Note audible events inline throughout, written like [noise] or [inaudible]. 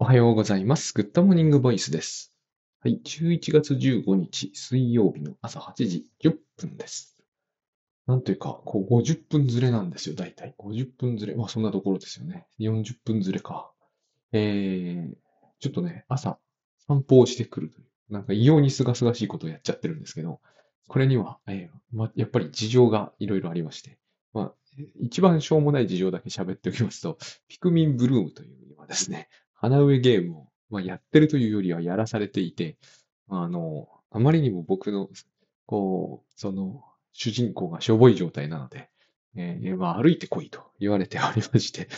おはようございます。 Good Morning Voice です。はい、11月15日水曜日の朝8時10分です。なんというか、こう50分ずれなんですよ、大体。50分ずれ。まあそんなところですよね。40分ずれか。えー、ちょっとね、朝散歩をしてくるという、なんか異様に清々しいことをやっちゃってるんですけど、これには、えーま、やっぱり事情がいろいろありまして、まあ、一番しょうもない事情だけ喋っておきますと、ピクミンブルームという今ですね、花植えゲームを、まあ、やってるというよりはやらされていて、あの、あまりにも僕の、こう、その、主人公がしょぼい状態なので、えーまあ、歩いてこいと言われておりまして、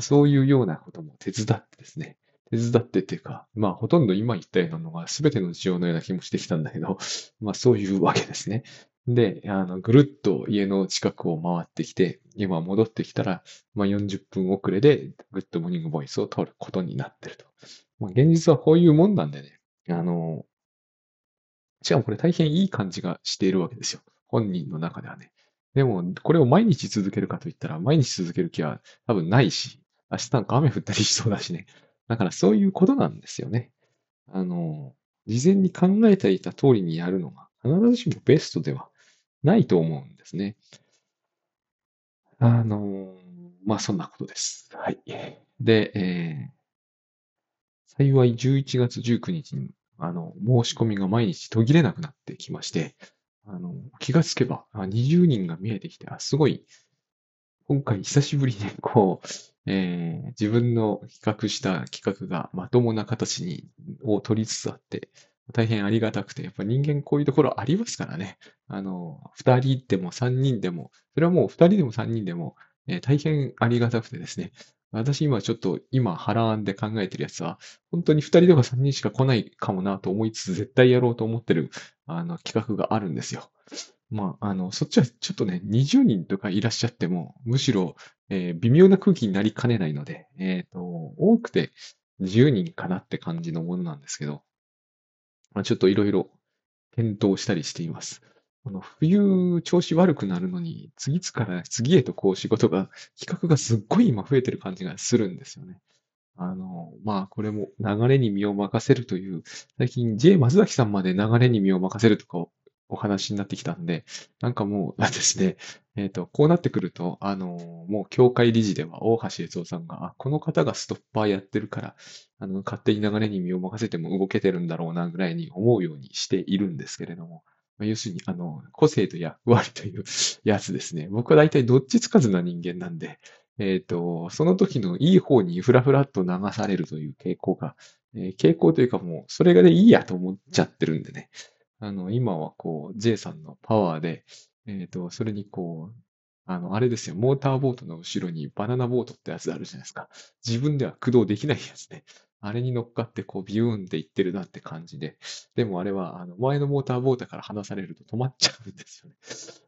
そういうようなことも手伝ってですね、手伝ってっていうか、まあ、ほとんど今言ったようなのが全ての事情のような気もしてきたんだけど、まあ、そういうわけですね。で、あの、ぐるっと家の近くを回ってきて、今戻ってきたら、まあ、40分遅れで、 Good Morning Voice を録ることになってると。まあ、現実はこういうもんなんでね、あの、しかもこれ大変いい感じがしているわけですよ。本人の中ではね。でも、これを毎日続けるかといったら、毎日続ける気は多分ないし、明日なんか雨降ったりしそうだしね。だからそういうことなんですよね。あの、事前に考えていた通りにやるのが必ずしもベストではないと思うんですね。あの、まあそんなことです。はい。で、えー幸い11月19日にあの申し込みが毎日途切れなくなってきまして、あの気がつけば20人が見えてきて、あすごい、今回久しぶりにこう、えー自分の企画した企画がまともな形にを取りつつあって、大変ありがたくて、やっぱ人間こういうところありますからね。あの、二人でも三人でも、それはもう二人でも三人でも、えー大変ありがたくてですね。私今ちょっと今腹案で考えてるやつは、本当に二人とか三人しか来ないかもなと思いつつ、絶対やろうと思ってるあの企画があるんですよ。まあ、あの、そっちはちょっとね、20人とかいらっしゃっても、むしろ、えー微妙な空気になりかねないので、えっと、多くて10人かなって感じのものなんですけど、まあ、ちょっといろいろ検討したりしています。あの冬調子悪くなるのに、次から次へとこう仕事が、企画がすっごい今増えてる感じがするんですよね。あの、まあこれも流れに身を任せるという、最近 J 松崎さんまで流れに身を任せるとかおお話になってきたんで、なんかもうですね、えっと、こうなってくると、あの、もう協会理事では大橋悦夫さんが、あ、この方がストッパーやってるから、あの、勝手に流れに身を任せても動けてるんだろうなぐらいに思うようにしているんですけれども、まあ要するに、あの、個性と役割という [laughs] やつですね。僕は大体どっちつかずな人間なんで、えっと、その時のいい方にふらふらっと流されるという傾向が、えー傾向というかもう、それがでいいやと思っちゃってるんでね。あの、今はこう、J さんのパワーで、えっと、それにこう、あの、あれですよ、モーターボートの後ろにバナナボートってやつあるじゃないですか。自分では駆動できないやつね。あれに乗っかってこうビューンって行ってるなって感じで。でもあれは、あの、前のモーターボートから離されると止まっちゃうんですよね。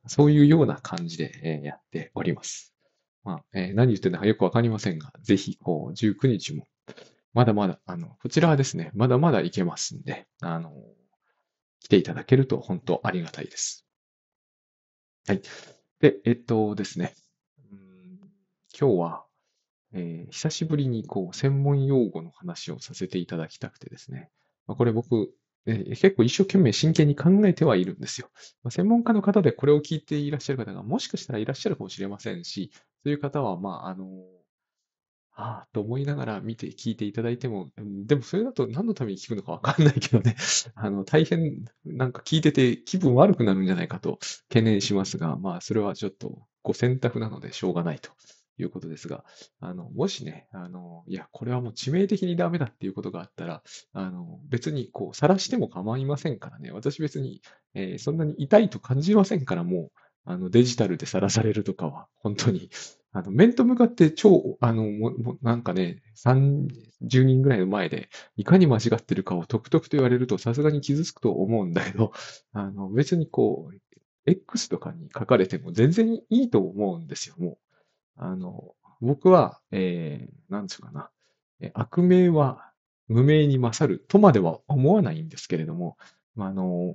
そういうような感じで、やっております。まあ、えー何言ってるのかよくわかりませんが、ぜひ、こう、19日も、まだまだ、あの、こちらはですね、まだまだいけますんで、あの、来ていただけると本当ありがたいです。はい。で、えっとですね、うん今日は、えー久しぶりにこう専門用語の話をさせていただきたくてですね、まあ、これ僕、えー結構一生懸命真剣に考えてはいるんですよ。まあ、専門家の方でこれを聞いていらっしゃる方がもしかしたらいらっしゃるかもしれませんし、そういう方は、まあ、あの、ああ、と思いながら見て聞いていただいても、でもそれだと何のために聞くのかわかんないけどね、[laughs] あの、大変なんか聞いてて気分悪くなるんじゃないかと懸念しますが、まあ、それはちょっとご選択なのでしょうがないということですが、あの、もしね、あの、いや、これはもう致命的にダメだっていうことがあったら、あの、別にこう、晒しても構いませんからね、私別に、えーそんなに痛いと感じませんから、もう、あの、デジタルで晒されるとかは、本当に、あの、面と向かって超、あの、ももなんかね、30人ぐらいの前で、いかに間違ってるかをとくとくと言われると、さすがに傷つくと思うんだけど、[laughs] あの、別にこう、X とかに書かれても全然いいと思うんですよ、もう。あの、僕は、えー、なんつうかな、悪名は無名に勝るとまでは思わないんですけれども、まあ、あの、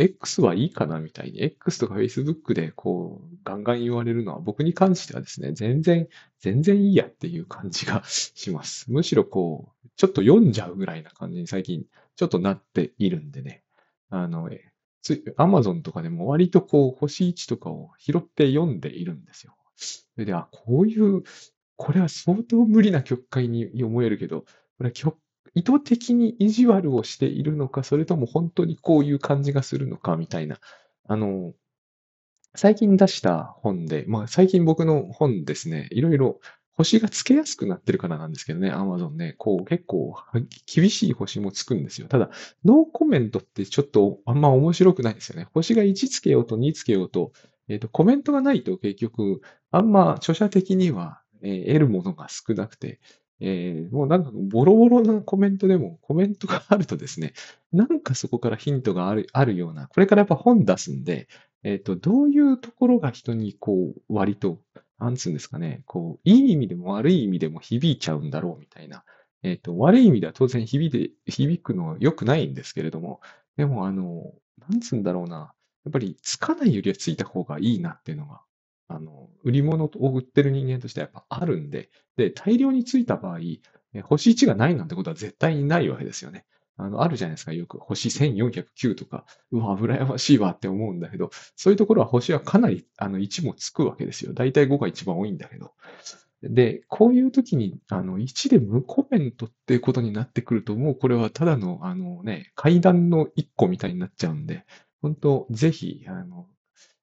X はいいかなみたいに、X とか Facebook でこう、ガンガン言われるのは僕に関してはですね、全然、全然いいやっていう感じが [laughs] します。むしろこう、ちょっと読んじゃうぐらいな感じに最近ちょっとなっているんでね。あの、つアマゾンとかでも割とこう星1とかを拾って読んでいるんですよ。それで、あ、こういう、これは相当無理な曲解に思えるけど、これは曲意図的に意地悪をしているのか、それとも本当にこういう感じがするのかみたいな、あの、最近出した本で、まあ最近僕の本ですね、いろいろ星がつけやすくなってるからなんですけどね、Amazon ね、こう結構厳しい星もつくんですよ。ただ、ノーコメントってちょっとあんま面白くないですよね。星が1つけようと2つけようと、えっ、ー、と、コメントがないと結局、あんま著者的には、えー、得るものが少なくて、えー、もうなんかボロボロなコメントでもコメントがあるとですね、[laughs] なんかそこからヒントがあるあるような、これからやっぱ本出すんで、えっ、ー、と、どういうところが人にこう、割と、なんつうんですかね、こう、いい意味でも悪い意味でも響いちゃうんだろうみたいな。えっ、ー、と、悪い意味では当然響いて、響くのは良くないんですけれども、でもあの、なんつうんだろうな、やっぱりつかないよりはついた方がいいなっていうのがあの、売り物を売ってる人間としてはやっぱあるんで、で、大量についた場合、星1がないなんてことは絶対にないわけですよね。あの、あるじゃないですか。よく星1409とか、うわ、羨ましいわって思うんだけど、そういうところは星はかなり、あの、1もつくわけですよ。だいたい5が一番多いんだけど。で、こういう時に、あの、1で無コメントっていうことになってくると、もうこれはただの、あのね、階段の1個みたいになっちゃうんで、本当ぜひ、あの、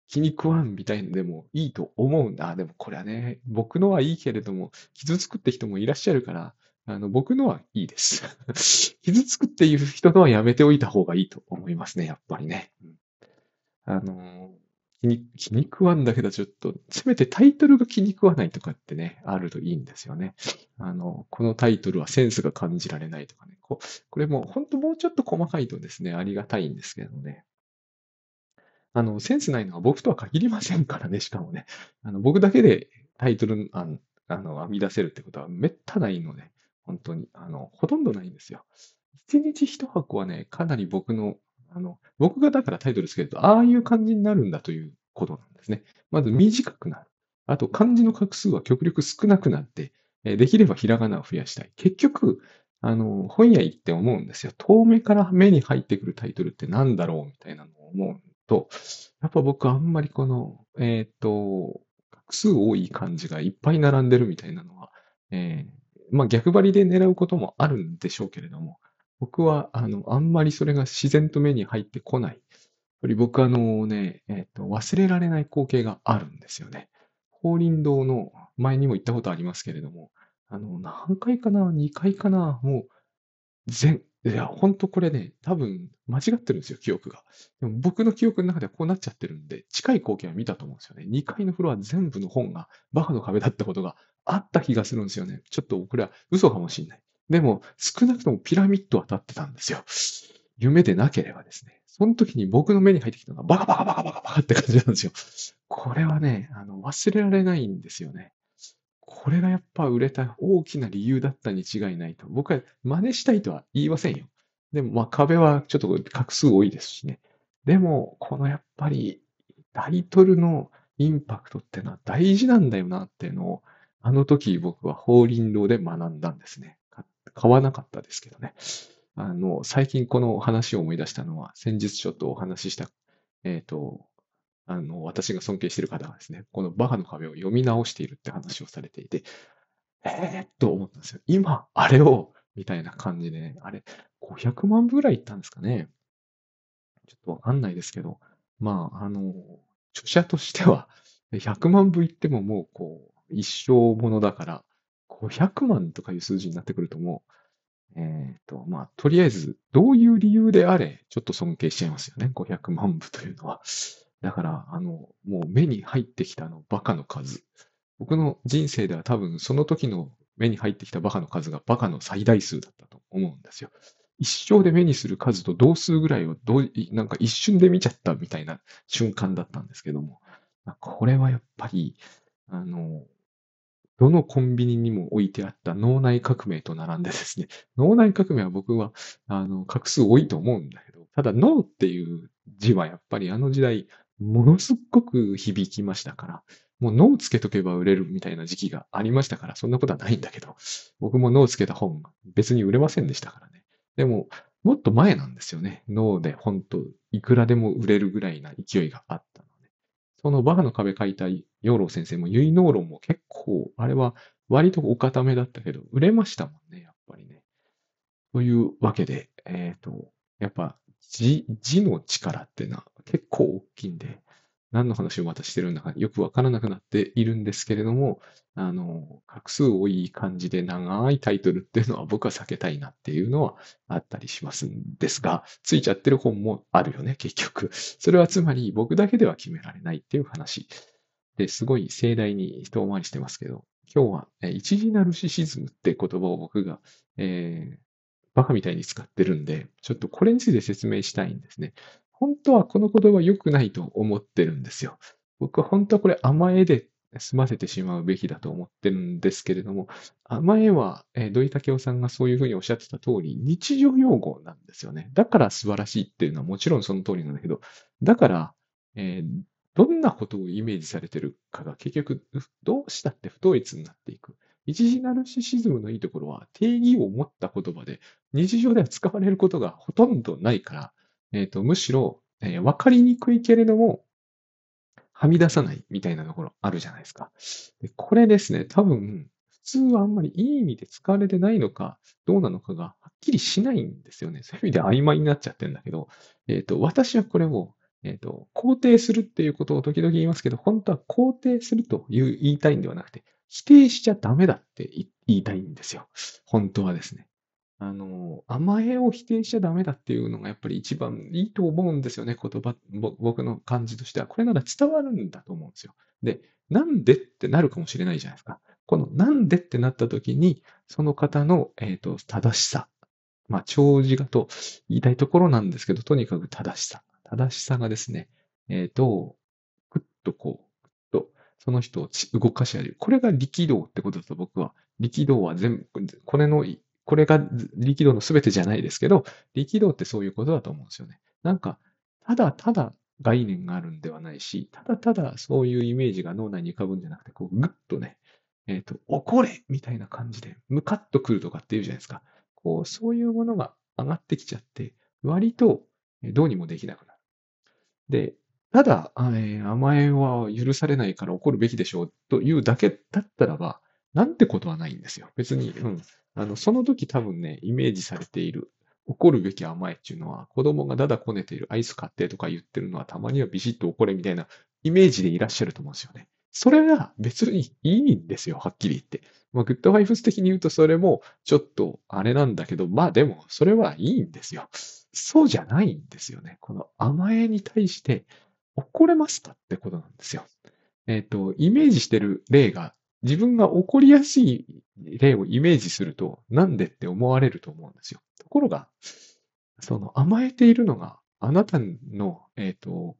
気に食わんみたいのでもいいと思うんだ。でもこれはね、僕のはいいけれども、傷つくって人もいらっしゃるから、あの、僕のはいいです。[laughs] 傷つくっていう人のはやめておいた方がいいと思いますね、やっぱりね。うん、あの気に、気に食わんだけど、ちょっと、せめてタイトルが気に食わないとかってね、あるといいんですよね。あの、このタイトルはセンスが感じられないとかね。ここれも、本当もうちょっと細かいとですね、ありがたいんですけどね。あの、センスないのは僕とは限りませんからね、しかもね。あの僕だけでタイトルあのあの編み出せるってことはめったないので、本当に、あの、ほとんどないんですよ。一日一箱はね、かなり僕の、あの、僕がだからタイトルつけると、ああいう感じになるんだということなんですね。まず短くなる。あと、漢字の画数は極力少なくなって、できればひらがなを増やしたい。結局、あの、本屋行って思うんですよ。遠目から目に入ってくるタイトルって何だろうみたいなのを思うと、やっぱ僕あんまりこの、えっ、ー、と、画数多い漢字がいっぱい並んでるみたいなのは、えー、まあ逆張りで狙うこともあるんでしょうけれども、僕は、あの、あんまりそれが自然と目に入ってこない。やっぱり僕あのね、えっ、ー、と、忘れられない光景があるんですよね。法輪堂の前にも行ったことありますけれども、あの、何回かな ?2 回かな？もう、全、いや、ほんとこれね、多分間違ってるんですよ、記憶が。でも僕の記憶の中ではこうなっちゃってるんで、近い光景は見たと思うんですよね。2階のフロア全部の本がバカの壁だったことがあった気がするんですよね。ちょっとこれは嘘かもしれない。でも、少なくともピラミッドは立ってたんですよ。夢でなければですね。その時に僕の目に入ってきたのがバカバカバカバカバカって感じなんですよ。これはね、あの忘れられないんですよね。これがやっぱ売れた大きな理由だったに違いないと。僕は真似したいとは言いませんよ。でも、まあ壁はちょっと画数多いですしね。でも、このやっぱりタイトルのインパクトってのは大事なんだよなっていうのを、あの時僕は法輪堂で学んだんですね。買わなかったですけどね。あの、最近この話を思い出したのは、先日ちょっとお話しした、えっ、ー、と、あの、私が尊敬している方がですね、このバカの壁を読み直しているって話をされていて、えーっと思ったんですよ。今、あれを、みたいな感じで、ね、あれ、500万部ぐらいいったんですかね。ちょっとわかんないですけど、まあ、あの、著者としては、100万部いってももう、こう、一生ものだから、500万とかいう数字になってくるともう、えっ、と、まあ、とりあえず、どういう理由であれ、ちょっと尊敬しちゃいますよね。500万部というのは。だから、あの、もう目に入ってきたのバカの数。僕の人生では多分その時の目に入ってきたバカの数がバカの最大数だったと思うんですよ。一生で目にする数と同数ぐらいをどう、なんか一瞬で見ちゃったみたいな瞬間だったんですけども、これはやっぱり、あの、どのコンビニにも置いてあった脳内革命と並んでですね、[laughs] 脳内革命は僕は、あの、画数多いと思うんだけど、ただ脳っていう字はやっぱりあの時代ものすっごく響きましたから、もう脳つけとけば売れるみたいな時期がありましたから、そんなことはないんだけど、僕も脳つけた本、別に売れませんでしたからね。でも、もっと前なんですよね。脳で本当いくらでも売れるぐらいな勢いがあったので。そのバカの壁書いた養老先生も、結納論も結構、あれは割とお固めだったけど、売れましたもんね、やっぱりね。というわけで、えっ、ー、と、やっぱ字、字の力っていうのは結構大きいんで、何の話をまたしてるんだかよくわからなくなっているんですけれども、あの、画数多い感じで長いタイトルっていうのは僕は避けたいなっていうのはあったりしますんですが、ついちゃってる本もあるよね、結局。それはつまり僕だけでは決められないっていう話。ですごい盛大に人を回りしてますけど、今日は、一時ナルシシズムって言葉を僕が、えー、バカみたいに使ってるんで、ちょっとこれについて説明したいんですね。本当はこの言葉良くないと思ってるんですよ。僕は本当はこれ甘えで済ませてしまうべきだと思ってるんですけれども、甘えは、えー、土井武雄さんがそういうふうにおっしゃってた通り、日常用語なんですよね。だから素晴らしいっていうのはもちろんその通りなんだけど、だから、えー、どんなことをイメージされてるかが結局、どうしたって不統一になっていく。一時ナルシシズムのいいところは定義を持った言葉で日常では使われることがほとんどないから、えっ、ー、と、むしろ、えー、わかりにくいけれども、はみ出さないみたいなところあるじゃないですか。でこれですね、多分、普通はあんまりいい意味で使われてないのか、どうなのかがはっきりしないんですよね。そういう意味で曖昧になっちゃってるんだけど、えっ、ー、と、私はこれを、えっ、と、肯定するっていうことを時々言いますけど、本当は肯定するという言いたいんではなくて、否定しちゃダメだって言いたいんですよ。本当はですね。あの、甘えを否定しちゃダメだっていうのがやっぱり一番いいと思うんですよね、言葉、僕の感じとしては。これなら伝わるんだと思うんですよ。で、なんでってなるかもしれないじゃないですか。このなんでってなった時に、その方の、えっ、ー、と、正しさ。まあ、長寿がと言いたいところなんですけど、とにかく正しさ。正しさがですね、えっ、ー、と、ぐっとこう、ぐっと、その人を動かし上げる。これが力道ってことだと僕は、力道は全部、これのこれが力道の全てじゃないですけど、力道ってそういうことだと思うんですよね。なんか、ただただ概念があるんではないし、ただただそういうイメージが脳内に浮かぶんじゃなくて、こう、ぐっとね、えっ、ー、と、怒れみたいな感じで、ムカッとくるとかっていうじゃないですか。こう、そういうものが上がってきちゃって、割とどうにもできなくなる。で、ただ、えー、甘えは許されないから怒るべきでしょうというだけだったらば、なんてことはないんですよ。別に、うん。あの、その時多分ね、イメージされている、怒るべき甘えっていうのは、子供がだだこねているアイス買ってとか言ってるのは、たまにはビシッと怒れみたいなイメージでいらっしゃると思うんですよね。それが別にいいんですよ、はっきり言って。まあ、グッドファイブス的に言うとそれもちょっとあれなんだけど、まあでもそれはいいんですよ。そうじゃないんですよね。この甘えに対して怒れますかってことなんですよ。えっ、ー、と、イメージしてる例が自分が起こりやすい例をイメージすると、なんでって思われると思うんですよ。ところが、その甘えているのがあなたの、えっ、ー、と、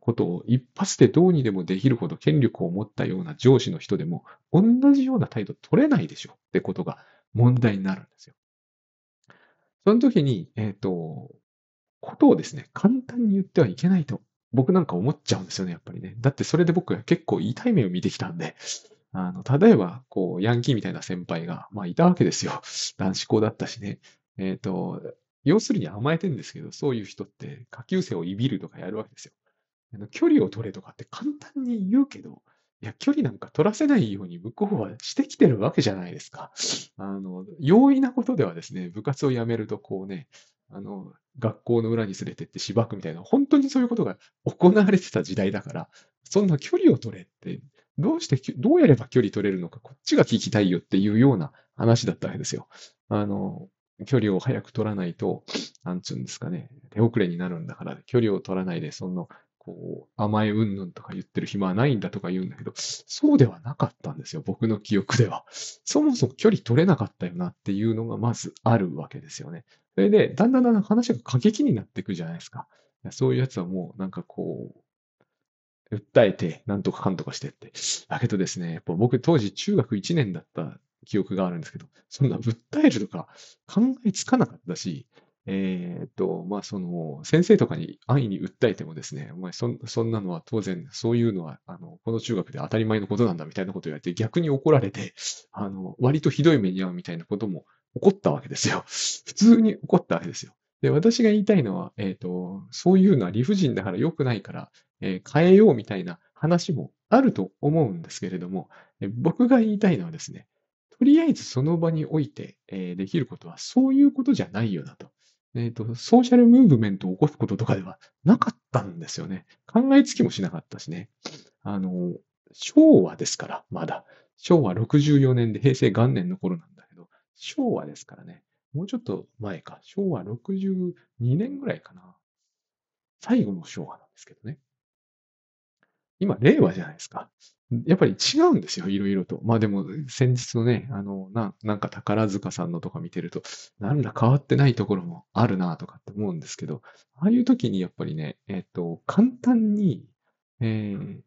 ことを一発でどうにでもできるほど権力を持ったような上司の人でも同じような態度取れないでしょってことが問題になるんですよ。その時に、えっ、ー、と、ことをですね、簡単に言ってはいけないと僕なんか思っちゃうんですよね、やっぱりね。だってそれで僕は結構痛い目を見てきたんで、あの、例えば、こう、ヤンキーみたいな先輩が、まあ、いたわけですよ。[laughs] 男子校だったしね。えっ、ー、と、要するに甘えてるんですけど、そういう人って下級生をいびるとかやるわけですよ。あの距離を取れとかって簡単に言うけど、いや、距離なんか取らせないように向こうはしてきてるわけじゃないですか。あの、容易なことではですね、部活を辞めるとこうね、あの、学校の裏に連れてってしばくみたいな、本当にそういうことが行われてた時代だから、そんな距離を取れってどうして、どうやれば距離取れるのか、こっちが聞きたいよっていうような話だったわけですよ。あの、距離を早く取らないと、なんつうんですかね、手遅れになるんだから、距離を取らないで、その、こう、甘えうんぬんとか言ってる暇はないんだとか言うんだけど、そうではなかったんですよ、僕の記憶では。そもそも距離取れなかったよなっていうのがまずあるわけですよね。それで、だんだんだんだん話が過激になっていくじゃないですか。そういうやつはもう、なんかこう、訴えて、なんとかかんとかしてって。だけどですね、やっぱ僕当時中学1年だった記憶があるんですけど、そんな訴えるとか考えつかなかったし、えーっと、まあ、その、先生とかに安易に訴えてもですね、お前そん、そんなのは当然、そういうのは、あの、この中学で当たり前のことなんだみたいなことを言われて、逆に怒られて、あの、割とひどい目に遭うみたいなことも起こったわけですよ。普通に起こったわけですよ。で、私が言いたいのは、えーと、そういうのは理不尽だから良くないから、えー変えようみたいな話もあると思うんですけれども、え僕が言いたいのはですね、とりあえずその場において、えーできることはそういうことじゃないよなと。えっと、ソーシャルムーブメントを起こすこととかではなかったんですよね。考えつきもしなかったしね。あの、昭和ですから、まだ。昭和64年で平成元年の頃なんだけど、昭和ですからね。もうちょっと前か。昭和62年ぐらいかな。最後の昭和なんですけどね。今、令和じゃないですか。やっぱり違うんですよ、いろいろと。まあでも、先日のね、あの、な、なんか宝塚さんのとか見てると、なんだ変わってないところもあるなとかって思うんですけど、ああいう時にやっぱりね、えっと、簡単に、えー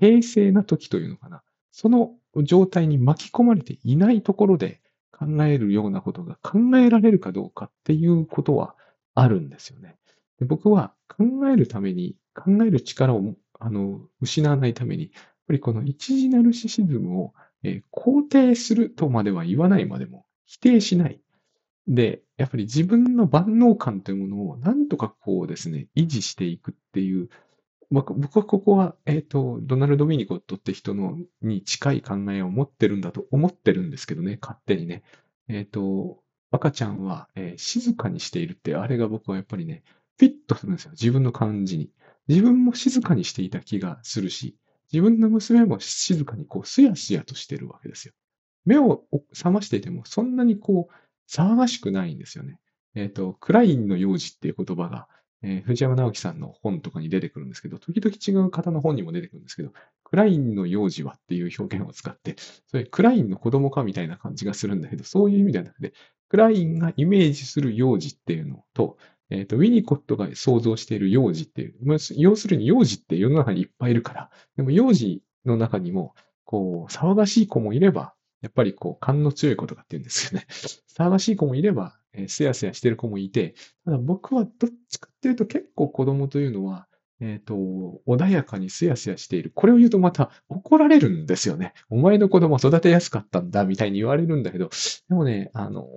平成な時というのかな。その状態に巻き込まれていないところで考えるようなことが考えられるかどうかっていうことはあるんですよね。で僕は考えるために、考える力をあの失わないために、やっぱりこの一時ナルシシズムを、えー肯定するとまでは言わないまでも否定しない。で、やっぱり自分の万能感というものをなんとかこうですね、維持していくっていう、僕はここは、えっ、と、ドナルド・ウィニコットって人のに近い考えを持ってるんだと思ってるんですけどね、勝手にね。えっ、と、赤ちゃんは、えー静かにしているって、あれが僕はやっぱりね、フィットするんですよ。自分の感じに。自分も静かにしていた気がするし、自分の娘も静かにこう、すやすやとしてるわけですよ。目を覚ましていても、そんなにこう、騒がしくないんですよね。えっ、と、クラインの幼児っていう言葉が、えー藤山直樹さんの本とかに出てくるんですけど、時々違う方の本にも出てくるんですけど、クラインの幼児はっていう表現を使って、それクラインの子供かみたいな感じがするんだけど、そういう意味ではなくて、クラインがイメージする幼児っていうのと、えっ、と、ウィニコットが想像している幼児っていう、まあ要するに幼児って世の中にいっぱいいるから、でも幼児の中にも、こう、騒がしい子もいれば、やっぱりこう、勘の強い子とかって言うんですよね。[laughs] 騒がしい子もいれば、えーすやすやしてる子もいて、ただ僕はどっちかっていうと結構子供というのは、えっ、と、穏やかにすやすやしている。これを言うとまた怒られるんですよね。お前の子供育てやすかったんだ、みたいに言われるんだけど、でもね、あの、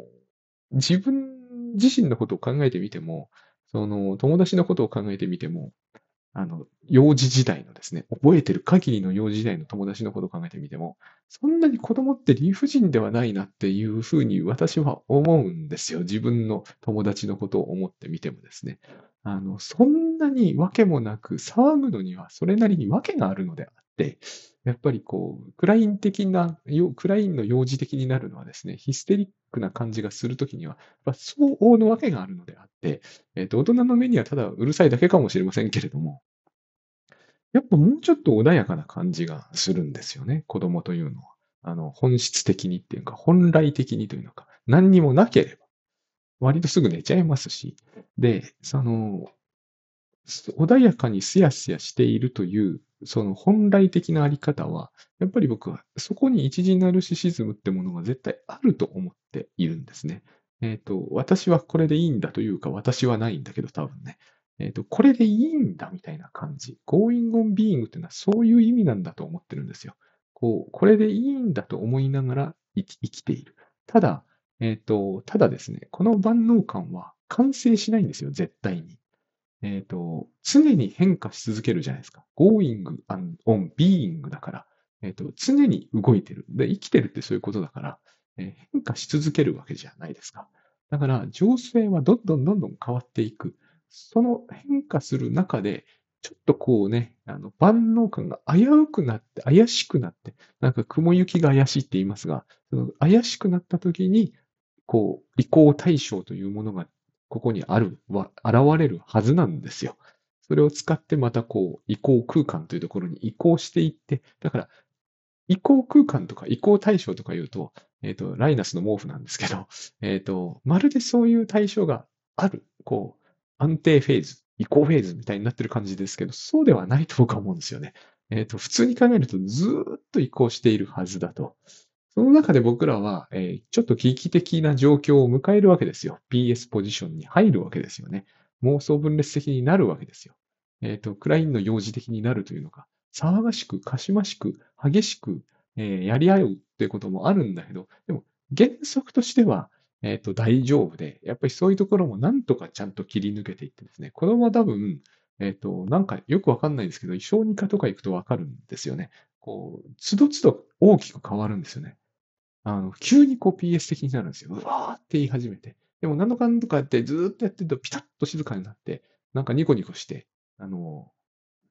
自分自身のことを考えてみても、その、友達のことを考えてみても、あの、幼児時代のですね、覚えてる限りの幼児時代の友達のことを考えてみても、そんなに子供って理不尽ではないなっていうふうに私は思うんですよ。自分の友達のことを思ってみてもですね。あの、そんなに訳もなく騒ぐのにはそれなりに訳があるのであっ、やっぱりこう、クライン的な、クラインの幼児的になるのはですね、ヒステリックな感じがするときには、やっぱ相応の訳があるのであって、えっ、と、大人の目にはただうるさいだけかもしれませんけれども、やっぱもうちょっと穏やかな感じがするんですよね、子供というのは。あの、本質的にっていうか、本来的にというのか、何にもなければ、割とすぐ寝ちゃいますし、で、その、穏やかにすやすやしているという、その本来的なあり方は、やっぱり僕はそこに一時ナルシシズムってものが絶対あると思っているんですね。えっ、と、私はこれでいいんだというか、私はないんだけど多分ね。えっ、と、これでいいんだみたいな感じ。going on being っていうのはそういう意味なんだと思ってるんですよ。こう、これでいいんだと思いながら生きている。ただ、えっ、と、ただですね、この万能感は完成しないんですよ、絶対に。えっ、と、常に変化し続けるじゃないですか。going on being だから、えっ、と、常に動いてる。で、生きてるってそういうことだから、えー変化し続けるわけじゃないですか。だから、情勢はどんどんどんどん変わっていく。その変化する中で、ちょっとこうね、あの、万能感が危うくなって、怪しくなって、なんか雲行きが怪しいって言いますが、その怪しくなった時に、こう、移行対象というものがここにある、は、現れるはずなんですよ。それを使ってまたこう、移行空間というところに移行していって、だから、移行空間とか移行対象とか言うと、えっ、と、ライナスの毛布なんですけど、[laughs] えっ、と、まるでそういう対象がある、こう、安定フェーズ、移行フェーズみたいになってる感じですけど、そうではないと僕は思うんですよね。えっ、と、普通に考えるとずっと移行しているはずだと。その中で僕らは、えーちょっと危機的な状況を迎えるわけですよ。PS ポジションに入るわけですよね。妄想分裂的になるわけですよ。えっ、と、クラインの幼児的になるというのか、騒がしく、かしましく、激しく、えーやり合うっていうこともあるんだけど、でも原則としては、えっ、と、大丈夫で、やっぱりそういうところもなんとかちゃんと切り抜けていってですね、子供は多分、えっ、と、なんかよくわかんないんですけど、小児科とか行くとわかるんですよね。こう、つどつど大きく変わるんですよね。あの、急にこう PS 的になるんですよ。うわーって言い始めて。でも、なんとかんとかやって、ずーっとやってると、ピタッと静かになって、なんかニコニコして、あの、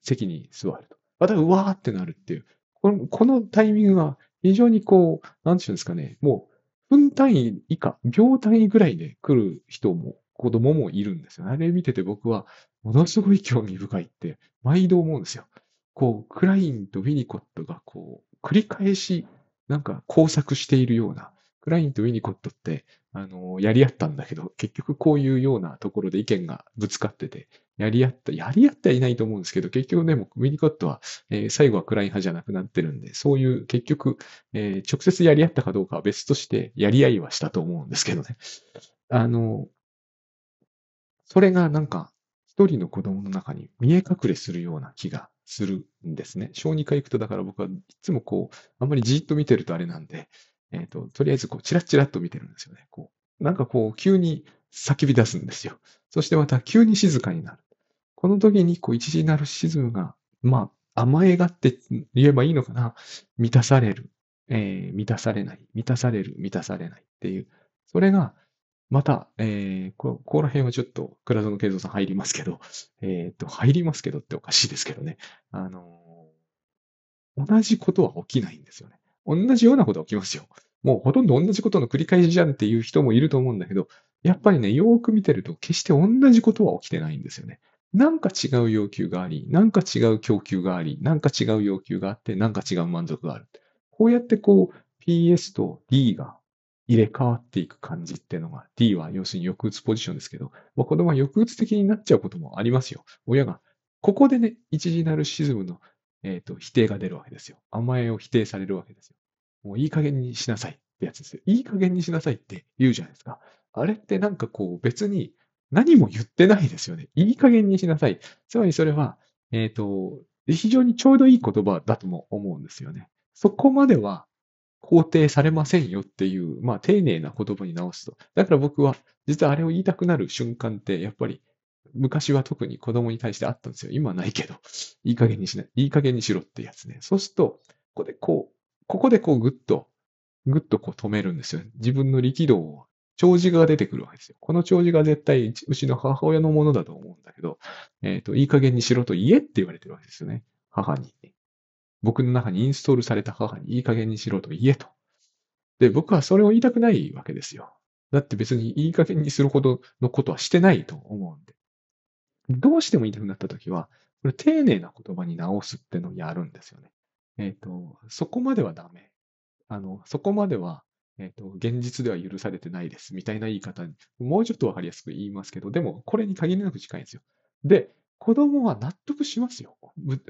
席に座ると。また、うわーってなるっていう。このこのタイミングが非常にこう、なんていうんですかね、もう、分単位以下、秒単位ぐらいで来る人も、子供もいるんですよ。あれ見てて僕は、ものすごい興味深いって、毎度思うんですよ。こう、クラインとウィニコットが、こう、繰り返し、なんか工作しているような、クラインとウィニコットって、あの、やり合ったんだけど、結局こういうようなところで意見がぶつかってて、やり合った、やり合ってはいないと思うんですけど、結局でも、ウィニコットは、えー最後はクライン派じゃなくなってるんで、そういう結局、えー直接やり合ったかどうかは別として、やり合いはしたと思うんですけどね。あの、それがなんか、一人の子供の中に見え隠れするような気がするんですね。小児科行くと、だから僕はいつもこう、あんまりじーっと見てるとあれなんで、えっ、と、とりあえずこう、チラッチラッと見てるんですよね。こう、なんかこう、急に叫び出すんですよ。そしてまた急に静かになる。この時に、こう、一時ナルシズムが、まあ、甘えがって言えばいいのかな。満たされる。えー満たされない。満たされる。満たされないっていう。それが、また、えーこ、こら辺はちょっと、倉園慶三さん入りますけど、えっ、と、入りますけどっておかしいですけどね。あのー同じことは起きないんですよね。同じようなことは起きますよ。もうほとんど同じことの繰り返しじゃんっていう人もいると思うんだけど、やっぱりね、よーく見てると決して同じことは起きてないんですよね。なんか違う要求があり、なんか違う供給があり、なんか違う要求があって、なんか違う満足がある。こうやってこう PS と D が入れ替わっていく感じっていうのが、D は要するに抑うつポジションですけど、まあ、子供は抑うつ的になっちゃうこともありますよ。親が。ここでね、一時ナルシズムの、えー、と否定が出るわけですよ。甘えを否定されるわけですよ。もういい加減にしなさいってやつですよ。いい加減にしなさいって言うじゃないですか。あれってなんかこう別に何も言ってないですよね。いい加減にしなさい。つまりそれは、えっ、と、非常にちょうどいい言葉だとも思うんですよね。そこまでは肯定されませんよっていう、まあ丁寧な言葉に直すと。だから僕は、実はあれを言いたくなる瞬間って、やっぱり昔は特に子供に対してあったんですよ。今はないけど。いい加減にしない。いい加減にしろってやつね。そうすると、ここでこう、ここでこうぐっと、ぐっとこう止めるんですよ。自分の力道を、長寿が出てくるわけですよ。この長寿が絶対うちの母親のものだと思うんだけど、えっ、と、いい加減にしろと言えって言われてるわけですよね。母に。僕の中にインストールされた母にいい加減にしろと言えと。で、僕はそれを言いたくないわけですよ。だって別にいい加減にするほどのことはしてないと思うんで。どうしても言いたくなったときは、これ丁寧な言葉に直すってのをやるんですよね。えっ、と、そこまではダメ。あの、そこまでは、えっ、と、現実では許されてないです。みたいな言い方に、もうちょっとわかりやすく言いますけど、でも、これに限りなく近いんですよ。で、子供は納得しますよ。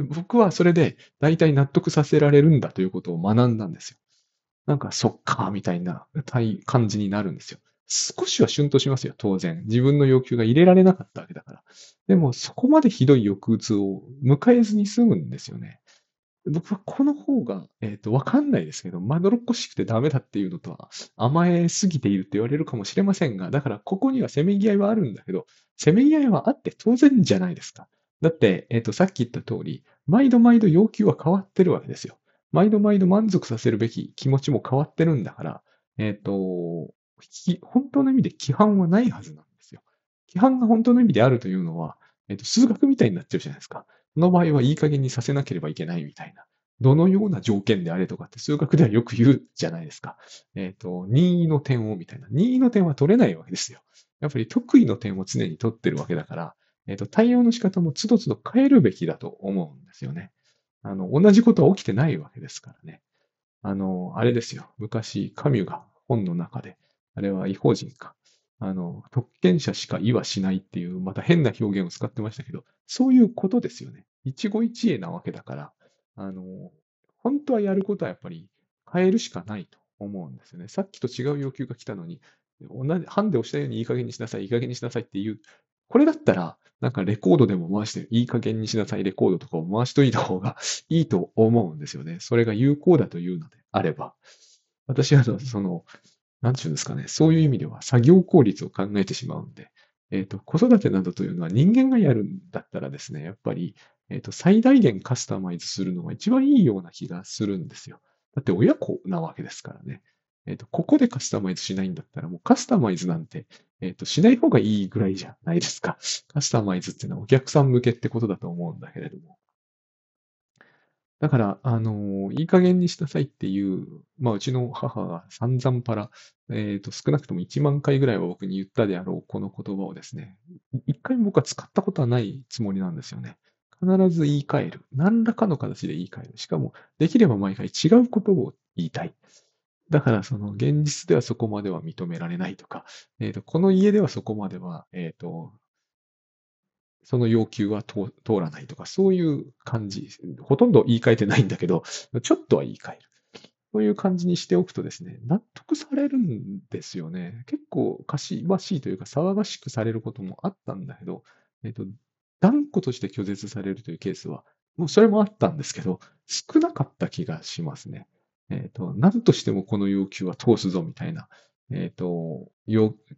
僕はそれで大体納得させられるんだということを学んだんですよ。なんか、そっか、みたいな感じになるんですよ。少しはシュンとしますよ、当然。自分の要求が入れられなかったわけだから。でも、そこまでひどい抑うつを迎えずに済むんですよね。僕はこの方が、えっ、と、わかんないですけど、まどろっこしくてダメだっていうのとは、甘えすぎているって言われるかもしれませんが、だからここにはせめぎ合いはあるんだけど、せめぎ合いはあって当然じゃないですか。だって、えっ、と、さっき言った通り、毎度毎度要求は変わってるわけですよ。毎度毎度満足させるべき気持ちも変わってるんだから、えっ、と、本当の意味で規範はないはずなんですよ。規範が本当の意味であるというのは、えっ、と、数学みたいになっちゃうじゃないですか。の場合はいい加減にさせなければいけないみたいな。どのような条件であれとかって数学ではよく言うじゃないですか。えっ、と、任意の点をみたいな。任意の点は取れないわけですよ。やっぱり得意の点を常に取ってるわけだから、えっ、と、対応の仕方もつどつど変えるべきだと思うんですよね。あの、同じことは起きてないわけですからね。あの、あれですよ。昔、カミュが本の中で、あれは違法人か。あの、特権者しか言わしないっていう、また変な表現を使ってましたけど、そういうことですよね。一期一会なわけだから、あの、本当はやることはやっぱり変えるしかないと思うんですよね。さっきと違う要求が来たのに、同じ、ハンデをしたようにいい加減にしなさい、いい加減にしなさいっていう、これだったら、なんかレコードでも回して、いい加減にしなさいレコードとかを回しといた方が [laughs] いいと思うんですよね。それが有効だというのであれば。私は、その、なんていうんですかね、そういう意味では作業効率を考えてしまうんで、えっ、ー、と、子育てなどというのは人間がやるんだったらですね、やっぱり、えっ、ー、と、最大限カスタマイズするのが一番いいような気がするんですよ。だって親子なわけですからね。えっ、ー、と、ここでカスタマイズしないんだったら、もうカスタマイズなんて、えっ、と、しない方がいいぐらいじゃないですか。カスタマイズっていうのはお客さん向けってことだと思うんだけれども。だから、あの、いい加減にしなさいっていう、まあ、うちの母が散々パラ、えっ、ー、と、少なくとも1万回ぐらいは僕に言ったであろう、この言葉をですね、一回僕は使ったことはないつもりなんですよね。必ず言い換える。何らかの形で言い換える。しかも、できれば毎回違うことを言いたい。だから、その、現実ではそこまでは認められないとか、えっ、ー、と、この家ではそこまでは、えっ、ー、と、その要求は通らないとか、そういう感じ。ほとんど言い換えてないんだけど、ちょっとは言い換える。そういう感じにしておくとですね、納得されるんですよね。結構、かしばしいというか、騒がしくされることもあったんだけど、えっ、と、断固として拒絶されるというケースは、もうそれもあったんですけど、少なかった気がしますね。えっ、と、何としてもこの要求は通すぞみたいな、えっ、と、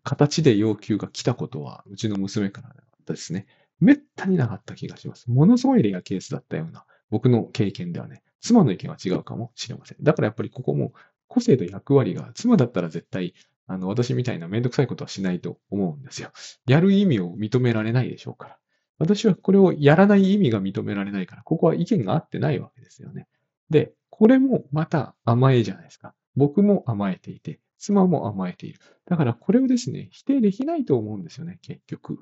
形で要求が来たことは、うちの娘からですね。めったになかった気がします。ものすごいレアケースだったような、僕の経験ではね、妻の意見は違うかもしれません。だからやっぱりここも個性と役割が、妻だったら絶対、あの、私みたいなめんどくさいことはしないと思うんですよ。やる意味を認められないでしょうから。私はこれをやらない意味が認められないから、ここは意見が合ってないわけですよね。で、これもまた甘えじゃないですか。僕も甘えていて、妻も甘えている。だからこれをですね、否定できないと思うんですよね、結局。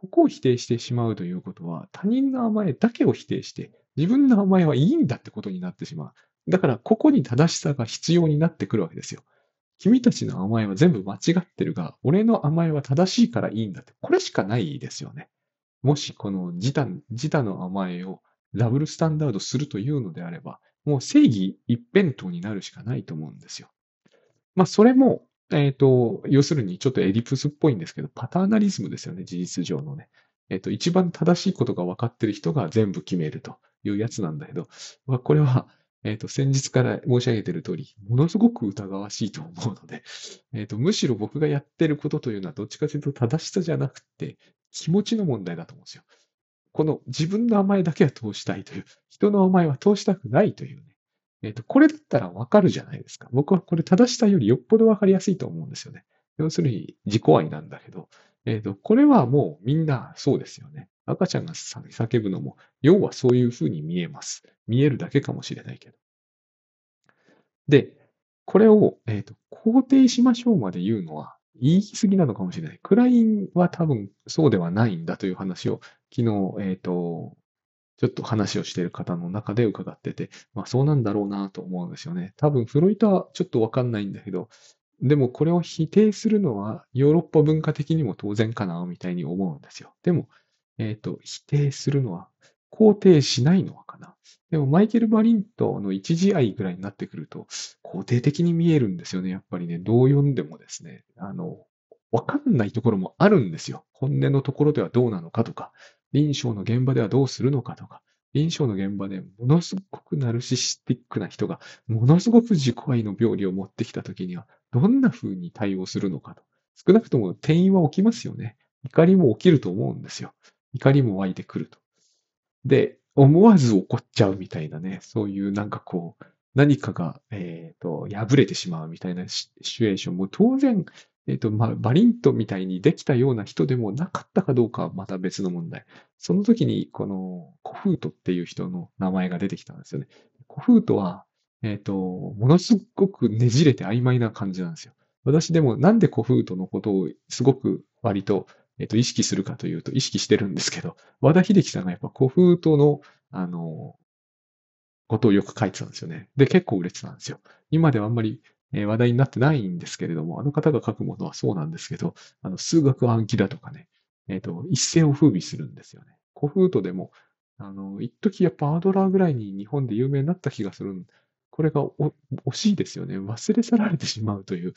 ここを否定してしまうということは、他人の甘えだけを否定して、自分の甘えはいいんだってことになってしまう。だから、ここに正しさが必要になってくるわけですよ。君たちの甘えは全部間違ってるが、俺の甘えは正しいからいいんだって。これしかないですよね。もしこの自他自他の甘えをダブルスタンダードするというのであれば、もう正義一辺倒になるしかないと思うんですよ。まあ、それもえっ、ー、と、要するにちょっとエディプスっぽいんですけど、パターナリズムですよね、事実上のね。えっ、ー、と、一番正しいことが分かってる人が全部決めるというやつなんだけど、まあ、これは、えっ、ー、と、先日から申し上げている通り、ものすごく疑わしいと思うので、えっ、と、むしろ僕がやってることというのはどっちかというと正しさじゃなくて、気持ちの問題だと思うんですよ。この自分の甘えだけは通したいという、人の甘えは通したくないというね、えっ、ー、と、これだったらわかるじゃないですか。僕はこれ正しさよりよっぽどわかりやすいと思うんですよね。要するに自己愛なんだけど、えっ、ー、と、これはもうみんなそうですよね。赤ちゃんが叫ぶのも、要はそういうふうに見えます。見えるだけかもしれないけど。で、これを、えっ、ー、と、肯定しましょうまで言うのは言い過ぎなのかもしれない。クラインは多分そうではないんだという話を昨日、えっ、ー、と、ちょっと話をしている方の中で伺ってて、まあそうなんだろうなと思うんですよね。多分フロイトはちょっとわかんないんだけど、でもこれを否定するのはヨーロッパ文化的にも当然かな、みたいに思うんですよ。でも、えっ、ー、と、否定するのは肯定しないのはかな。でもマイケル・バリントの一時愛ぐらいになってくると、肯定的に見えるんですよね。やっぱりね、どう読んでもですね、あの、わかんないところもあるんですよ。本音のところではどうなのかとか、臨床の現場ではどうするのかとか、臨床の現場でものすごくナルシスティックな人が、ものすごく自己愛の病理を持ってきたときには、どんな風に対応するのかと。少なくとも転移は起きますよね。怒りも起きると思うんですよ。怒りも湧いてくると。で、思わず怒っちゃうみたいなね、そういうなんかこう、何かが、えっ、ー、と、破れてしまうみたいなシチュエーションも当然えっ、ー、と、まあ、バリントみたいにできたような人でもなかったかどうかはまた別の問題。その時に、この、コフートっていう人の名前が出てきたんですよね。コフートは、えっ、ー、と、ものすごくねじれて曖昧な感じなんですよ。私でもなんでコフートのことをすごく割と、えっ、と、意識するかというと、意識してるんですけど、和田秀樹さんがやっぱコフートの、あの、ことをよく書いてたんですよね。で、結構売れてたんですよ。今ではあんまりえー、話題になってないんですけれども、あの方が書くものはそうなんですけど、あの数学暗記だとかね、えっ、ー、と、一世を風靡するんですよね。コフートでも、あの、一時やっぱアードラーぐらいに日本で有名になった気がする。これが惜しいですよね。忘れ去られてしまうという。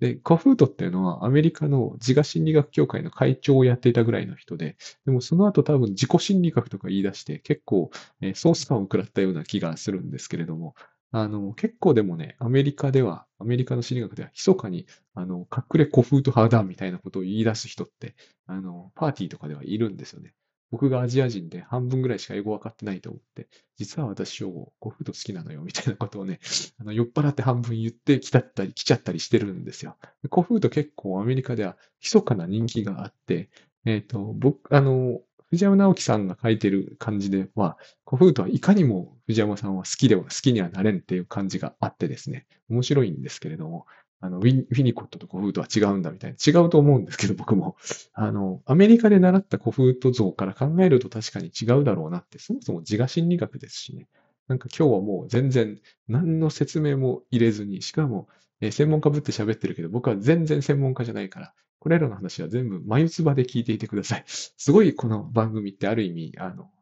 で、コフートっていうのはアメリカの自我心理学協会の会長をやっていたぐらいの人で、でもその後多分自己心理学とか言い出して結構、えー、ソース感を食らったような気がするんですけれども、あの、結構でもね、アメリカでは、アメリカの心理学では、密かに、あの、隠れコフート派だみたいなことを言い出す人って、あの、パーティーとかではいるんですよね。僕がアジア人で半分ぐらいしか英語分かってないと思って、実は私、小語、コフート好きなのよ、みたいなことをね、[laughs] あの酔っ払って半分言ってきたったり、来ちゃったりしてるんですよ。コフート結構アメリカでは密かな人気があって、えっ、ー、と、僕、あの、藤山直樹さんが書いてる感じでは、コフートはいかにも藤山さんは好きでは、好きにはなれんっていう感じがあってですね、面白いんですけれども、あの、ウィニコットとコフートは違うんだみたいな。違うと思うんですけど、僕も。あの、アメリカで習ったコフート像から考えると確かに違うだろうなって、そもそも自我心理学ですしね。なんか今日はもう全然何の説明も入れずに、しかも、えー、専門家ぶって喋ってるけど、僕は全然専門家じゃないから、これらの話は全部眉唾で聞いていてください。[laughs] すごいこの番組ってある意味、あの、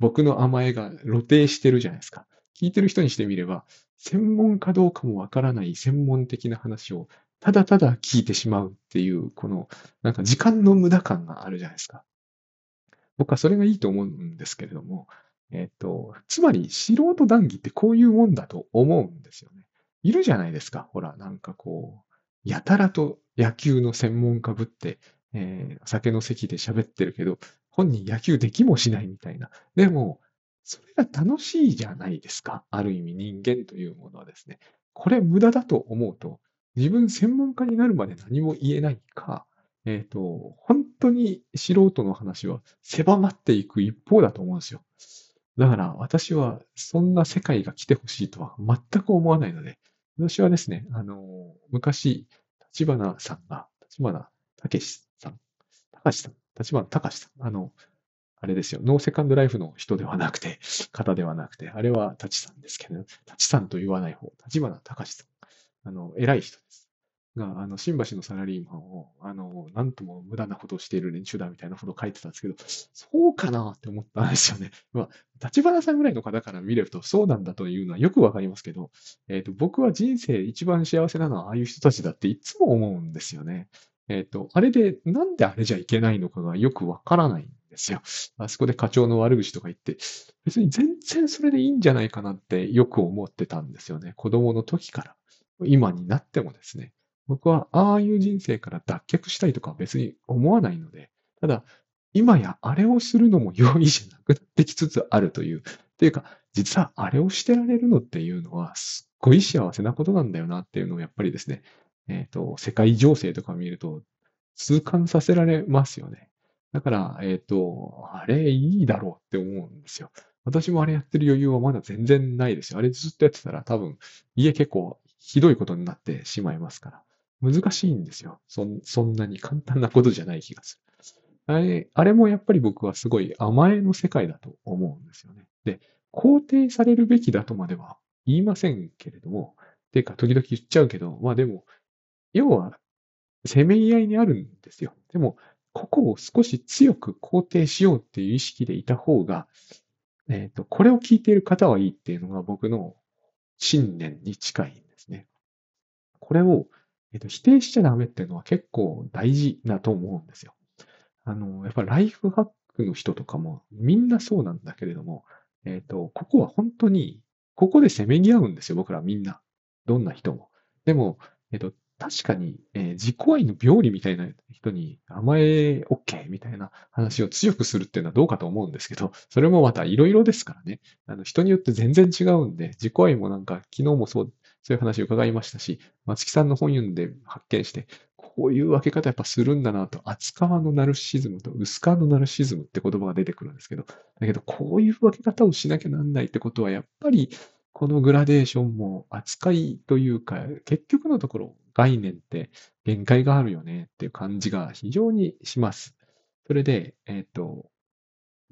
僕の甘えが露呈してるじゃないですか。聞いてる人にしてみれば、専門かどうかもわからない専門的な話をただただ聞いてしまうっていう、この、なんか時間の無駄感があるじゃないですか。僕はそれがいいと思うんですけれども、えっ、と、つまり素人談義ってこういうもんだと思うんですよね。いるじゃないですか。ほら、なんかこう、やたらと野球の専門家ぶって、えー、酒の席で喋ってるけど、本人野球できもしないみたいな。でも、それが楽しいじゃないですか。ある意味人間というものはですね。これ無駄だと思うと、自分専門家になるまで何も言えないか、えっ、ー、と、本当に素人の話は狭まっていく一方だと思うんですよ。だから私はそんな世界が来てほしいとは全く思わないので、私はですね、あの、昔、立花さんが、立花武さん、高志さん、立花隆さん、あの、あれですよ、ノーセカンドライフの人ではなくて、方ではなくて、あれは立ちさんですけど、立ちさんと言わない方、立花隆さん。あの、偉い人です。が、あの、新橋のサラリーマンを、あの、なんとも無駄なことをしている連中だみたいなことを書いてたんですけど、そうかなって思ったんですよね。[laughs] まあ、立花さんぐらいの方から見れるとそうなんだというのはよくわかりますけど、えっ、ー、と、僕は人生一番幸せなのはああいう人たちだっていつも思うんですよね。えっ、ー、と、あれで、なんであれじゃいけないのかがよくわからないんですよ。あそこで課長の悪口とか言って、別に全然それでいいんじゃないかなってよく思ってたんですよね。子供の時から。今になってもですね。僕はああいう人生から脱却したいとかは別に思わないので、ただ、今やあれをするのも容易じゃなくなってきつつあるという。っていうか、実はあれをしてられるのっていうのは、すっごい幸せなことなんだよなっていうのをやっぱりですね、えっ、ー、と、世界情勢とか見ると、痛感させられますよね。だから、えっ、ー、と、あれいいだろうって思うんですよ。私もあれやってる余裕はまだ全然ないですよ。あれずっとやってたら多分家結構ひどいことになってしまいますから。難しいんですよ。そそんなに簡単なことじゃない気がする。あれ、あれもやっぱり僕はすごい甘えの世界だと思うんですよね。で、肯定されるべきだとまでは言いませんけれども、てか時々言っちゃうけど、まあでも、要は、せめぎ合いにあるんですよ。でも、ここを少し強く肯定しようっていう意識でいた方が、えっ、ー、と、これを聞いている方はいいっていうのが僕の信念に近いんですね。これを、えっ、と、否定しちゃダメっていうのは結構大事だと思うんですよ。あの、やっぱライフハックの人とかもみんなそうなんだけれども、えっ、と、ここは本当に、ここでせめぎ合うんですよ、僕らみんな。どんな人も。でも、えっ、と、確かに、えー、自己愛の病理みたいな人に甘え OK みたいな話を強くするっていうのはどうかと思うんですけど、それもまた色々ですからね。あの人によって全然違うんで、自己愛もなんか昨日もそう、そういう話を伺いましたし、松木さんの本読んで発見して、こういう分け方やっぱするんだなと、厚皮のナルシズムと薄皮のナルシズムって言葉が出てくるんですけど、だけどこういう分け方をしなきゃなんないってことは、やっぱりこのグラデーションも扱いというか、結局のところ概念って限界があるよねっていう感じが非常にします。それで、えっ、ー、と、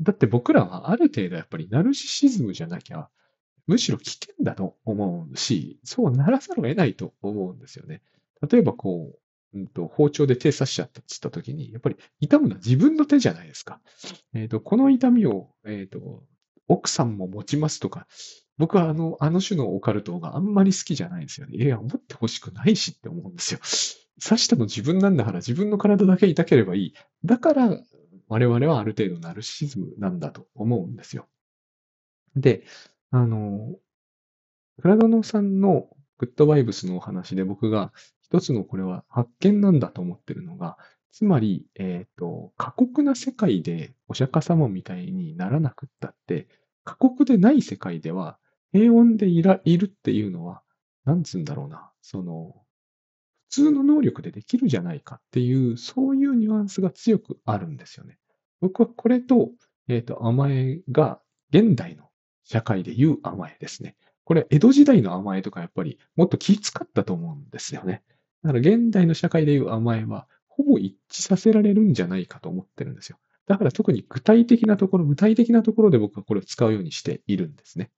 だって僕らはある程度やっぱりナルシシズムじゃなきゃ、むしろ危険だと思うし、そうならざるを得ないと思うんですよね。例えばこう、うんと、包丁で手刺しちゃったって言った時に、やっぱり痛むのは自分の手じゃないですか。え、ー、と、この痛みを、え、ー、と、奥さんも持ちますとか、僕はあの、あの種のオカルトがあんまり好きじゃないんですよね。いや、思ってほしくないしって思うんですよ。刺したの自分なんだから自分の体だけ痛ければいい。だから我々はある程度ナルシズムなんだと思うんですよ。で、あの、クラドノさんのグッドバイブスのお話で僕が一つのこれは発見なんだと思ってるのが、つまり、えっ、と、過酷な世界でお釈迦様みたいにならなくったって、過酷でない世界では平穏でいらいるっていうのは、なんつうんだろうな、その、普通の能力でできるじゃないかっていう、そういうニュアンスが強くあるんですよね。僕はこれと、えっ、と、甘えが現代の社会で言う甘えですね。これ、江戸時代の甘えとかやっぱりもっと気使ったと思うんですよね。だから現代の社会で言う甘えは、ほぼ一致させられるんじゃないかと思ってるんですよ。だから特に具体的なところ、具体的なところで僕はこれを使うようにしているんですね。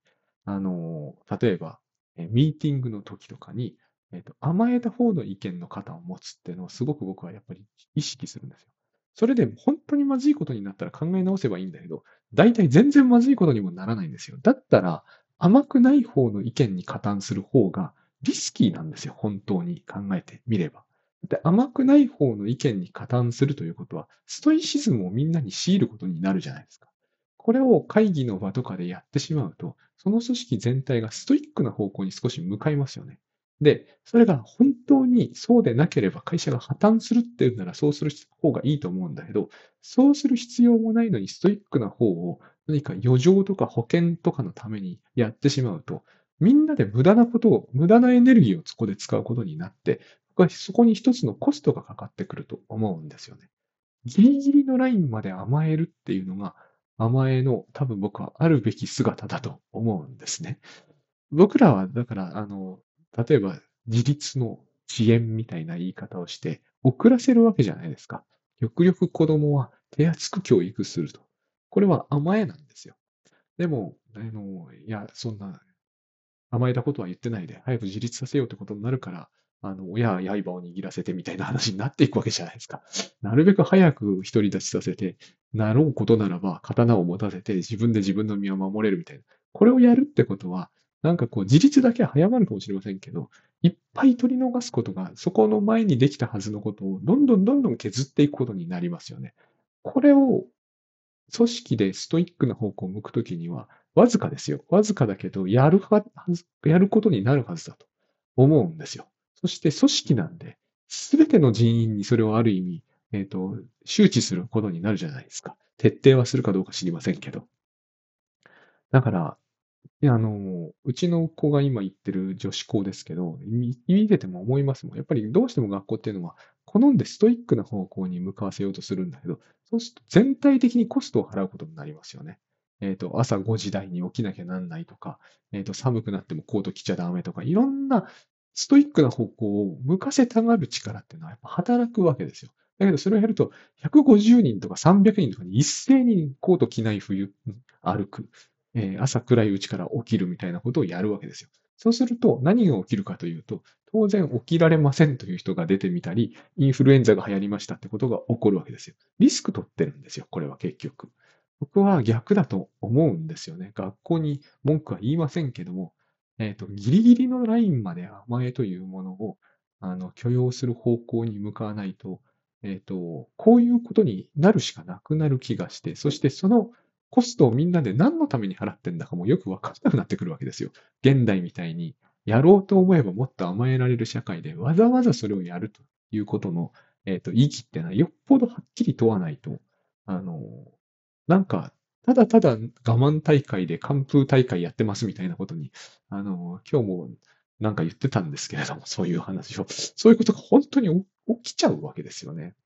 あの、例えば、ミーティングの時とかに、えっ、と、甘えた方の意見の方を持つっていうのをすごく僕はやっぱり意識するんですよ。それで本当にまずいことになったら考え直せばいいんだけど、大体全然まずいことにもならないんですよ。だったら、甘くない方の意見に加担する方がリスキーなんですよ。本当に考えてみれば。で甘くない方の意見に加担するということは、ストイシズムをみんなに強いることになるじゃないですか。これを会議の場とかでやってしまうと、その組織全体がストイックな方向に少し向かいますよね。で、それが本当にそうでなければ会社が破綻するっていうならそうする方がいいと思うんだけど、そうする必要もないのにストイックな方を何か余剰とか保険とかのためにやってしまうと、みんなで無駄なことを、無駄なエネルギーをそこで使うことになって、そこに一つのコストがかかってくると思うんですよね。ギリギリのラインまで甘えるっていうのが、甘えの多分僕はあるべき姿だと思うんですね。僕らは、だから、あの、例えば自立の遅延みたいな言い方をして遅らせるわけじゃないですか。極力子供は手厚く教育すると。これは甘えなんですよ。でも、あの、いや、そんな甘えたことは言ってないで、早く自立させようってことになるから、あの、親は刃を握らせてみたいな話になっていくわけじゃないですか。なるべく早く独り立ちさせて、なろうことならば刀を持たせて自分で自分の身を守れるみたいな。これをやるってことは、なんかこう、自立だけは早まるかもしれませんけど、いっぱい取り逃すことが、そこの前にできたはずのことを、どんどんどんどん削っていくことになりますよね。これを、組織でストイックな方向を向くときには、わずかですよ。わずかだけど、やるはず、やることになるはずだと思うんですよ。そして組織なんで、すべての人員にそれをある意味、えっ、ー、と、周知することになるじゃないですか。徹底はするかどうか知りませんけど。だから、いや、あの、うちの子が今行ってる女子校ですけど、見見てても思いますもん。やっぱりどうしても学校っていうのは、好んでストイックな方向に向かわせようとするんだけど、そうすると全体的にコストを払うことになりますよね。えっ、と、朝5時台に起きなきゃなんないとか、えっ、と、寒くなってもコート着ちゃダメとか、いろんなストイックな方向を向かせたがる力っていうのはやっぱ働くわけですよ。だけどそれをやると、150人とか300人とかに一斉にコート着ない冬歩く。え、朝暗いうちから起きるみたいなことをやるわけですよ。そうすると何が起きるかというと、当然起きられませんという人が出てみたり、インフルエンザが流行りましたってことが起こるわけですよ。リスク取ってるんですよ、これは結局。僕は逆だと思うんですよね。学校に文句は言いませんけども、えっ、ー、と、ギリギリのラインまで甘えというものを、あの、許容する方向に向かわないと、えっ、ー、と、こういうことになるしかなくなる気がして、そしてそのコストをみんなで何のために払ってんだかもよくわかんなくなってくるわけですよ。現代みたいに、やろうと思えばもっと甘えられる社会で、わざわざそれをやるということの、えっ、ー、と、意義ってのはよっぽどはっきり問わないと、あの、なんか、ただただ我慢大会で完封大会やってますみたいなことに、あの、今日もなんか言ってたんですけれども、そういう話を。そういうことが本当に起きちゃうわけですよね。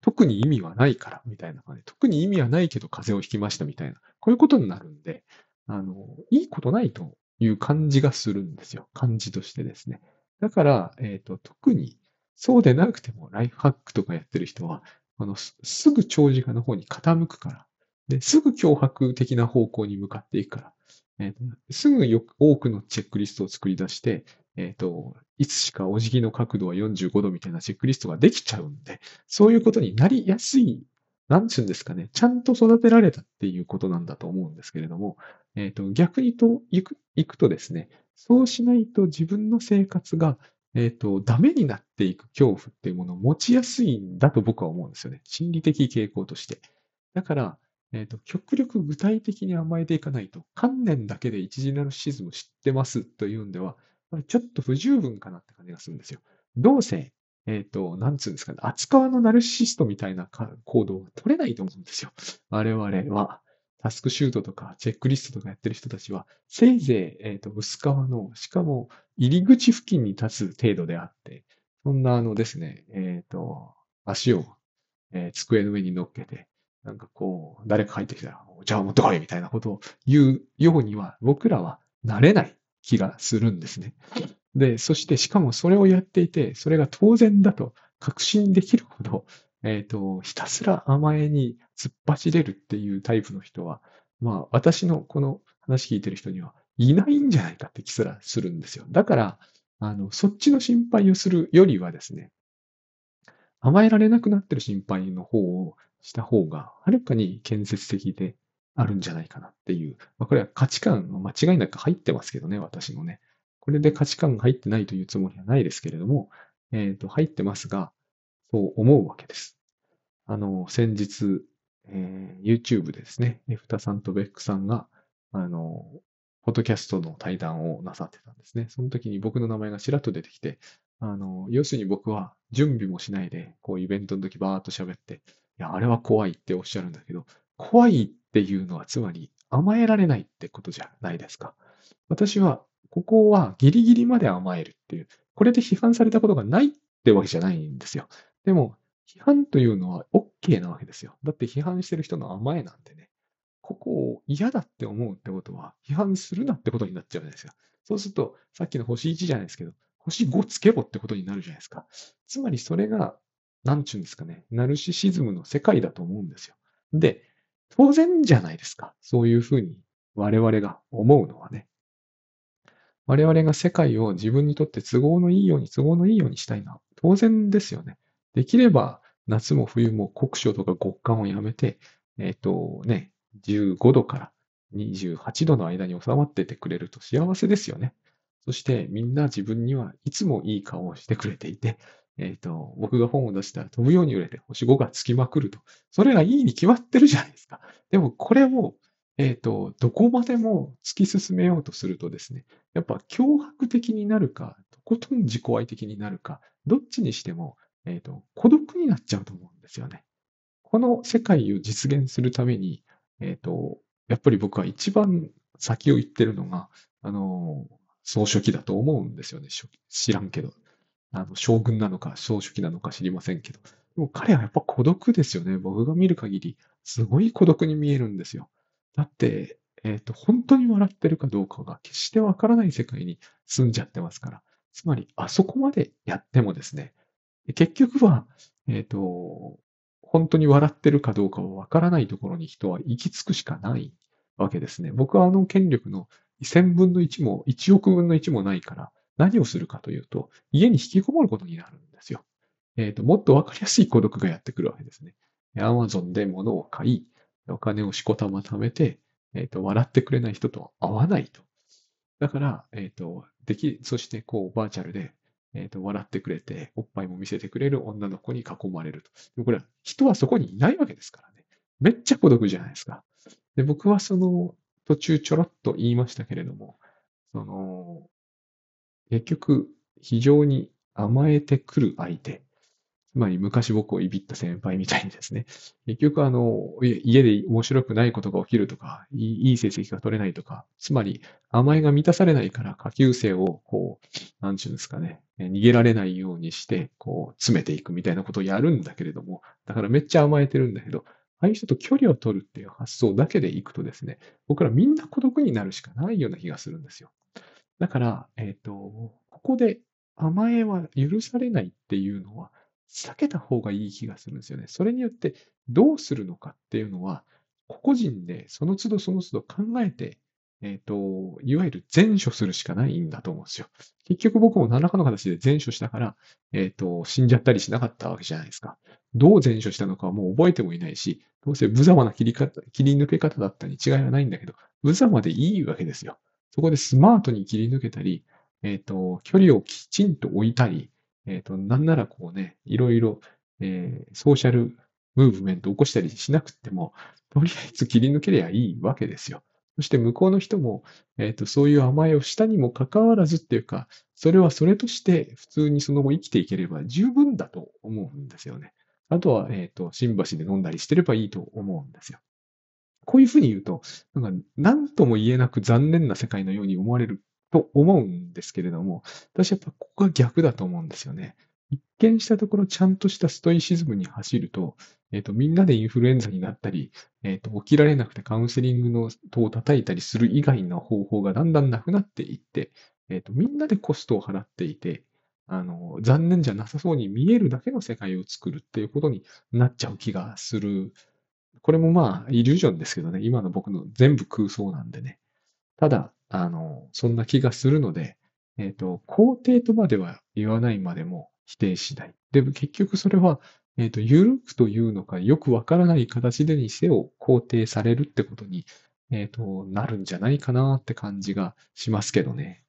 特に意味はないから、みたいな感じ。特に意味はないけど風邪をひきましたみたいな。こういうことになるんで、あの、いいことないという感じがするんですよ。感じとしてですね。だから、えっ、ー、と、特にそうでなくてもライフハックとかやってる人は、あの、すぐ長時間の方に傾くから、で、すぐ脅迫的な方向に向かっていくから、えー、すぐよく多くのチェックリストを作り出して、えっ、ー、と、いつしかお辞儀の角度は45度みたいなチェックリストができちゃうんで、そういうことになりやすいなんちゅうんですかね、ちゃんと育てられたっていうことなんだと思うんですけれども、えっ、と、逆にと行く、行くとですね、そうしないと自分の生活が、えっ、と、ダメになっていく恐怖っていうものを持ちやすいんだと僕は思うんですよね。心理的傾向として。だから、えっ、と、極力具体的に甘えていかないと、観念だけで一時ナルシズム知ってますというんでは、ちょっと不十分かなって感じがするんですよ。どうせ、えっ、と、なんつうんですかね、厚皮のナルシストみたいな行動は取れないと思うんですよ。我々は。タスクシュートとかチェックリストとかやってる人たちは、せいぜい、えっ、と、薄皮の、しかも入り口付近に立つ程度であって、そんなあのですね、えっ、と、足を、えー、机の上に乗っけて、なんかこう、誰か入ってきたら、じゃあ持ってこいみたいなことを言うようには、僕らはなれない気がするんですね。で、そしてしかもそれをやっていて、それが当然だと確信できるほど、えっ、ー、と、ひたすら甘えに突っ走れるっていうタイプの人は、まあ、私のこの話聞いてる人にはいないんじゃないかって気すらするんですよ。だから、あの、そっちの心配をするよりはですね、甘えられなくなってる心配の方をした方が、はるかに建設的であるんじゃないかなっていう。まあ、これは価値観間違いなく入ってますけどね、私のね。これで価値観が入ってないというつもりはないですけれども、えっ、ー、と、入ってますが、そう思うわけです。あの、先日、えー、YouTube でですね、エフタさんとベックさんが、あの、ポッドキャストの対談をなさってたんですね。その時に僕の名前がちらっと出てきて、あの、要するに僕は準備もしないで、こうイベントの時バーっと喋って、いや、あれは怖いっておっしゃるんだけど、怖いっていうのはつまり甘えられないってことじゃないですか。私はここはギリギリまで甘えるっていう、これで批判されたことがないってわけじゃないんですよ。でも、批判というのは OK なわけですよ。だって批判してる人の甘えなんてね、ここを嫌だって思うってことは、批判するなってことになっちゃうじゃないですか。そうすると、さっきの星1じゃないですけど、星5つけろってことになるじゃないですか。つまりそれが、なんちゅうんですかね、ナルシシズムの世界だと思うんですよ。で、当然じゃないですか。そういうふうに我々が思うのはね。我々が世界を自分にとって都合のいいように、都合のいいようにしたいのは当然ですよね。できれば夏も冬も酷暑とか極寒をやめて、えっ、ー、とね、15度から28度の間に収まっててくれると幸せですよね。そしてみんな自分にはいつもいい顔をしてくれていて、えっ、ー、と、僕が本を出したら飛ぶように売れて星5がつきまくると。それがいいに決まってるじゃないですか。でもこれをえっ、ー、と、どこまでも突き進めようとするとですね、やっぱ脅迫的になるか、とことん自己愛的になるか、どっちにしても、えっ、ー、と、孤独になっちゃうと思うんですよね。この世界を実現するために、えっ、と、やっぱり僕は一番先を言ってるのが、あの、総書記だと思うんですよね。知らんけど。あの、将軍なのか、総書記なのか知りませんけど。でも彼はやっぱ孤独ですよね。僕が見る限り、すごい孤独に見えるんですよ。だって、えっ、ー、と、本当に笑ってるかどうかが決してわからない世界に住んじゃってますから。つまり、あそこまでやってもですね、結局は、えっ、ー、と、本当に笑ってるかどうかはわからないところに人は行き着くしかないわけですね。僕はあの権力の1000分の1も1億分の1もないから、何をするかというと、家に引きこもることになるんですよ。えっ、ー、と、もっとわかりやすい孤独がやってくるわけですね。アマゾンで物を買い、お金をしこたま貯めて、えっ、ー、と、笑ってくれない人と会わないと。だから、えっ、ー、と、でき、そしてこう、バーチャルで、えっ、と、笑ってくれて、おっぱいも見せてくれる女の子に囲まれると。でもこれは、人はそこにいないわけですからね。めっちゃ孤独じゃないですか。で、僕はその、途中ちょろっと言いましたけれども、その、結局、非常に甘えてくる相手、つまり昔僕をいびった先輩みたいにですね、結局あの、家で面白くないことが起きるとか、いい成績が取れないとか、つまり甘えが満たされないから下級生をこう、なんちゅうんですかね、逃げられないようにして、こう、詰めていくみたいなことをやるんだけれども、だからめっちゃ甘えてるんだけど、ああいう人と距離を取るっていう発想だけでいくとですね、僕らみんな孤独になるしかないような気がするんですよ。だから、えっ、ー、と、ここで甘えは許されないっていうのは、避けた方がいい気がするんですよね。それによってどうするのかっていうのは、個々人でその都度その都度考えてえっ、と、いわゆる前処するしかないんだと思うんですよ。結局僕も何らかの形で前処したから、えっ、と、死んじゃったりしなかったわけじゃないですか。どう前処したのかはもう覚えてもいないし、どうせ無様な切り方、切り抜け方だったに違いはないんだけど、無様でいいわけですよ。そこでスマートに切り抜けたり、えっ、と、距離をきちんと置いたり、えっ、と、なんならこうね、いろいろ、えーソーシャルムーブメントを起こしたりしなくても、とりあえず切り抜けりゃいいわけですよ。そして向こうの人も、えっ、と、そういう甘えをしたにもかかわらずっていうか、それはそれとして普通にその後生きていければ十分だと思うんですよね。あとは、えっ、と、新橋で飲んだりしてればいいと思うんですよ。こういうふうに言うと、なんか、何とも言えなく残念な世界のように思われると思うんですけれども、私はやっぱここが逆だと思うんですよね。一見したところちゃんとしたストイシズムに走ると、えっ、と、みんなでインフルエンザになったり、えっ、と、起きられなくてカウンセリングの戸を叩いたりする以外の方法がだんだんなくなっていって、えっ、と、みんなでコストを払っていて、あの、残念じゃなさそうに見えるだけの世界を作るっていうことになっちゃう気がする。これもまあ、イリュージョンですけどね、今の僕の全部空想なんでね。ただ、あの、そんな気がするので、えっ、と、肯定とまでは言わないまでも否定しない。でも結局それは、えっ、と、緩くというのか、よくわからない形でにせよ肯定されるってことに、えっ、と、なるんじゃないかなって感じがしますけどね。